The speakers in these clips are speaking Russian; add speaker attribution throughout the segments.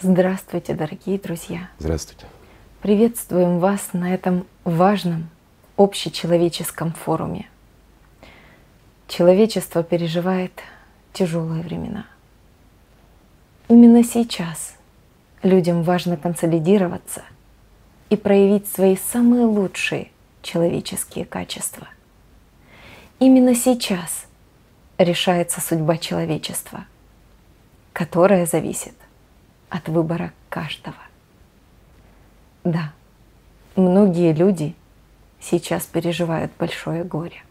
Speaker 1: Здравствуйте, дорогие друзья!
Speaker 2: Здравствуйте!
Speaker 1: Приветствуем вас на этом важном общечеловеческом форуме. Человечество переживает тяжелые времена. Именно сейчас людям важно консолидироваться и проявить свои самые лучшие человеческие качества. Именно сейчас решается судьба человечества, которая зависит от выбора каждого. Да, многие люди сейчас переживают большое горе.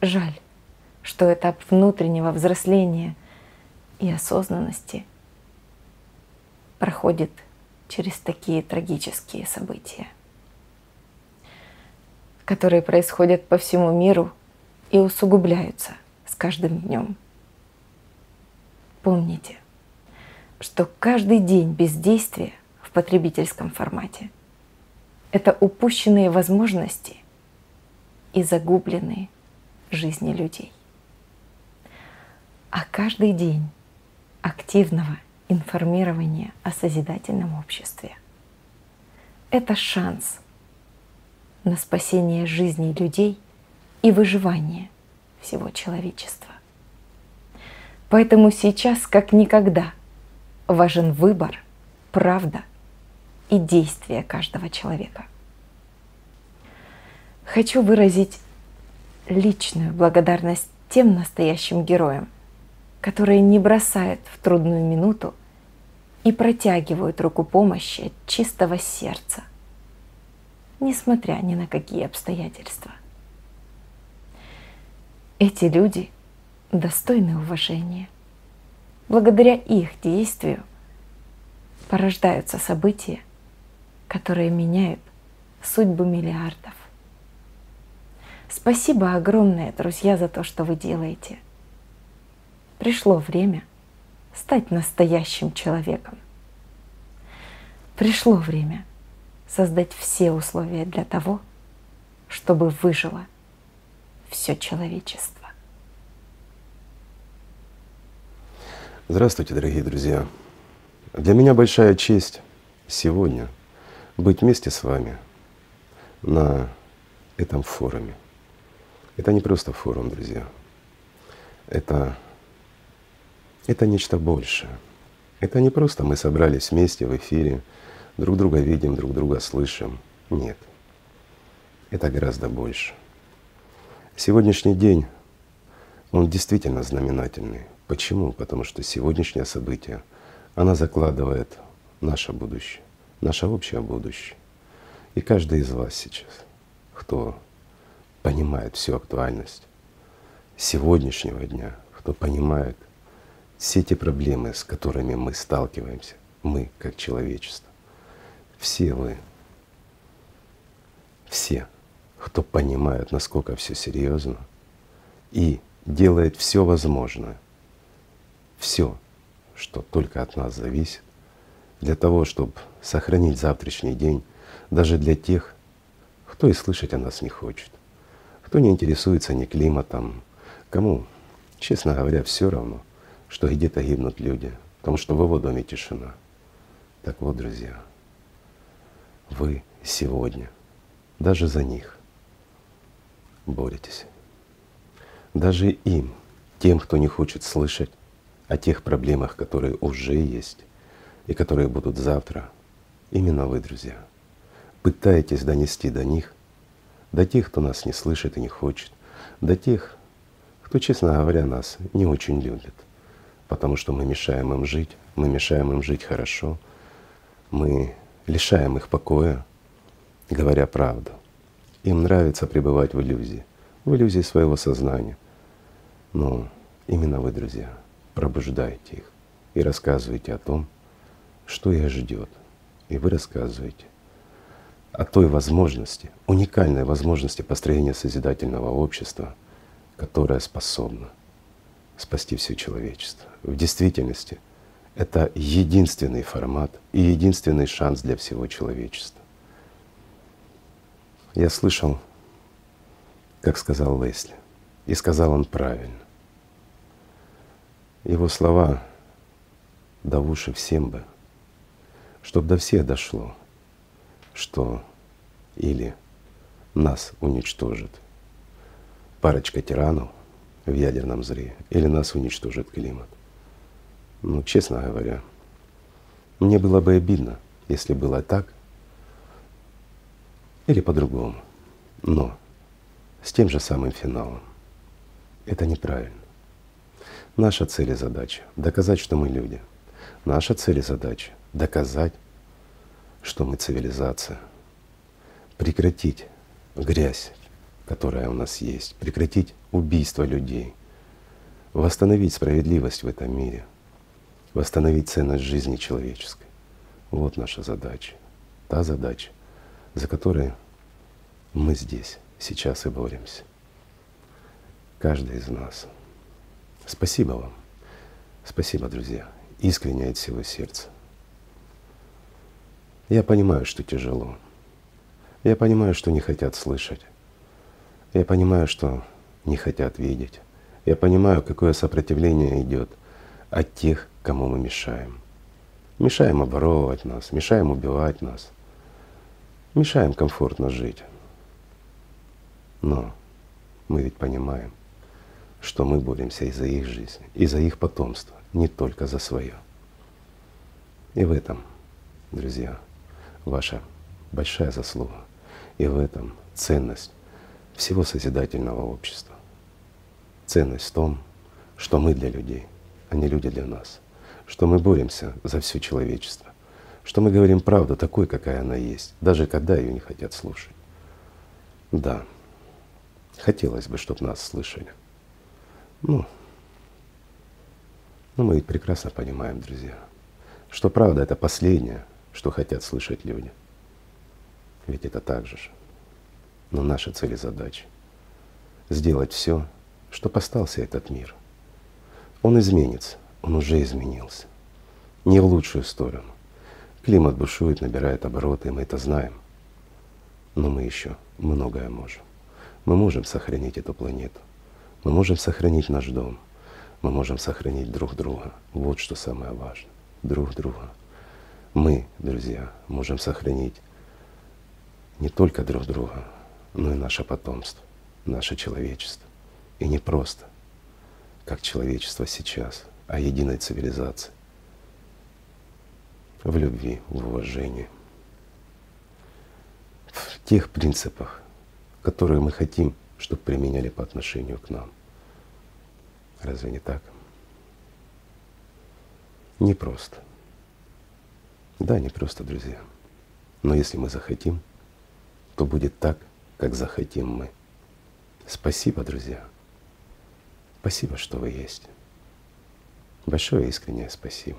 Speaker 1: Жаль, что этап внутреннего взросления и осознанности проходит через такие трагические события, которые происходят по всему миру и усугубляются с каждым днем. Помните, что каждый день бездействия в потребительском формате – это упущенные возможности и загубленные жизни людей. А каждый день активного информирования о созидательном обществе – это шанс на спасение жизней людей и выживание всего человечества. Поэтому сейчас, как никогда – важен выбор, правда и действия каждого человека. Хочу выразить личную благодарность тем настоящим героям, которые не бросают в трудную минуту и протягивают руку помощи от чистого сердца, несмотря ни на какие обстоятельства. Эти люди достойны уважения – Благодаря их действию порождаются события, которые меняют судьбу миллиардов. Спасибо огромное, друзья, за то, что вы делаете. Пришло время стать настоящим человеком. Пришло время создать все условия для того, чтобы выжило все человечество.
Speaker 2: Здравствуйте, дорогие друзья! Для меня большая честь сегодня быть вместе с вами на этом форуме. Это не просто форум, друзья. Это, это нечто большее. Это не просто мы собрались вместе в эфире, друг друга видим, друг друга слышим. Нет. Это гораздо больше. Сегодняшний день, он действительно знаменательный. Почему? Потому что сегодняшнее событие, она закладывает наше будущее, наше общее будущее. И каждый из вас сейчас, кто понимает всю актуальность сегодняшнего дня, кто понимает все те проблемы, с которыми мы сталкиваемся, мы как человечество, все вы, все, кто понимает, насколько все серьезно и делает все возможное – все, что только от нас зависит, для того, чтобы сохранить завтрашний день, даже для тех, кто и слышать о нас не хочет, кто не интересуется ни климатом, кому, честно говоря, все равно, что где-то гибнут люди, потому что в его доме тишина. Так вот, друзья, вы сегодня даже за них боретесь. Даже им, тем, кто не хочет слышать, о тех проблемах, которые уже есть и которые будут завтра, именно вы, друзья, пытаетесь донести до них, до тех, кто нас не слышит и не хочет, до тех, кто, честно говоря, нас не очень любит, потому что мы мешаем им жить, мы мешаем им жить хорошо, мы лишаем их покоя, говоря правду. Им нравится пребывать в иллюзии, в иллюзии своего сознания. Но именно вы, друзья, пробуждайте их и рассказывайте о том, что их ждет. И вы рассказываете о той возможности, уникальной возможности построения созидательного общества, которое способно спасти все человечество. В действительности это единственный формат и единственный шанс для всего человечества. Я слышал, как сказал Лесли, и сказал он правильно. Его слова да в уши всем бы, чтоб до всех дошло, что или нас уничтожит парочка тиранов в ядерном зре, или нас уничтожит климат. Ну, честно говоря, мне было бы обидно, если было так или по-другому. Но с тем же самым финалом. Это неправильно. Наша цель и задача — доказать, что мы люди. Наша цель и задача — доказать, что мы цивилизация. Прекратить грязь, которая у нас есть, прекратить убийство людей, восстановить справедливость в этом мире, восстановить ценность жизни человеческой. Вот наша задача. Та задача, за которой мы здесь, сейчас и боремся. Каждый из нас. Спасибо вам. Спасибо, друзья. Искренне от всего сердца. Я понимаю, что тяжело. Я понимаю, что не хотят слышать. Я понимаю, что не хотят видеть. Я понимаю, какое сопротивление идет от тех, кому мы мешаем. Мешаем оборовывать нас, мешаем убивать нас, мешаем комфортно жить. Но мы ведь понимаем, что мы боремся и за их жизнь, и за их потомство, не только за свое. И в этом, друзья, ваша большая заслуга. И в этом ценность всего созидательного общества. Ценность в том, что мы для людей, а не люди для нас. Что мы боремся за все человечество. Что мы говорим правду такой, какая она есть, даже когда ее не хотят слушать. Да, хотелось бы, чтобы нас слышали. Ну, ну мы ведь прекрасно понимаем, друзья, что правда — это последнее, что хотят слышать люди. Ведь это так же. Но наша цель и задача — сделать все, чтобы остался этот мир. Он изменится, он уже изменился. Не в лучшую сторону. Климат бушует, набирает обороты, мы это знаем. Но мы еще многое можем. Мы можем сохранить эту планету. Мы можем сохранить наш дом. Мы можем сохранить друг друга. Вот что самое важное. Друг друга. Мы, друзья, можем сохранить не только друг друга, но и наше потомство, наше человечество. И не просто, как человечество сейчас, а единой цивилизации. В любви, в уважении. В тех принципах, которые мы хотим чтобы применяли по отношению к нам. Разве не так? Не просто. Да, не просто, друзья. Но если мы захотим, то будет так, как захотим мы. Спасибо, друзья. Спасибо, что вы есть. Большое искреннее спасибо.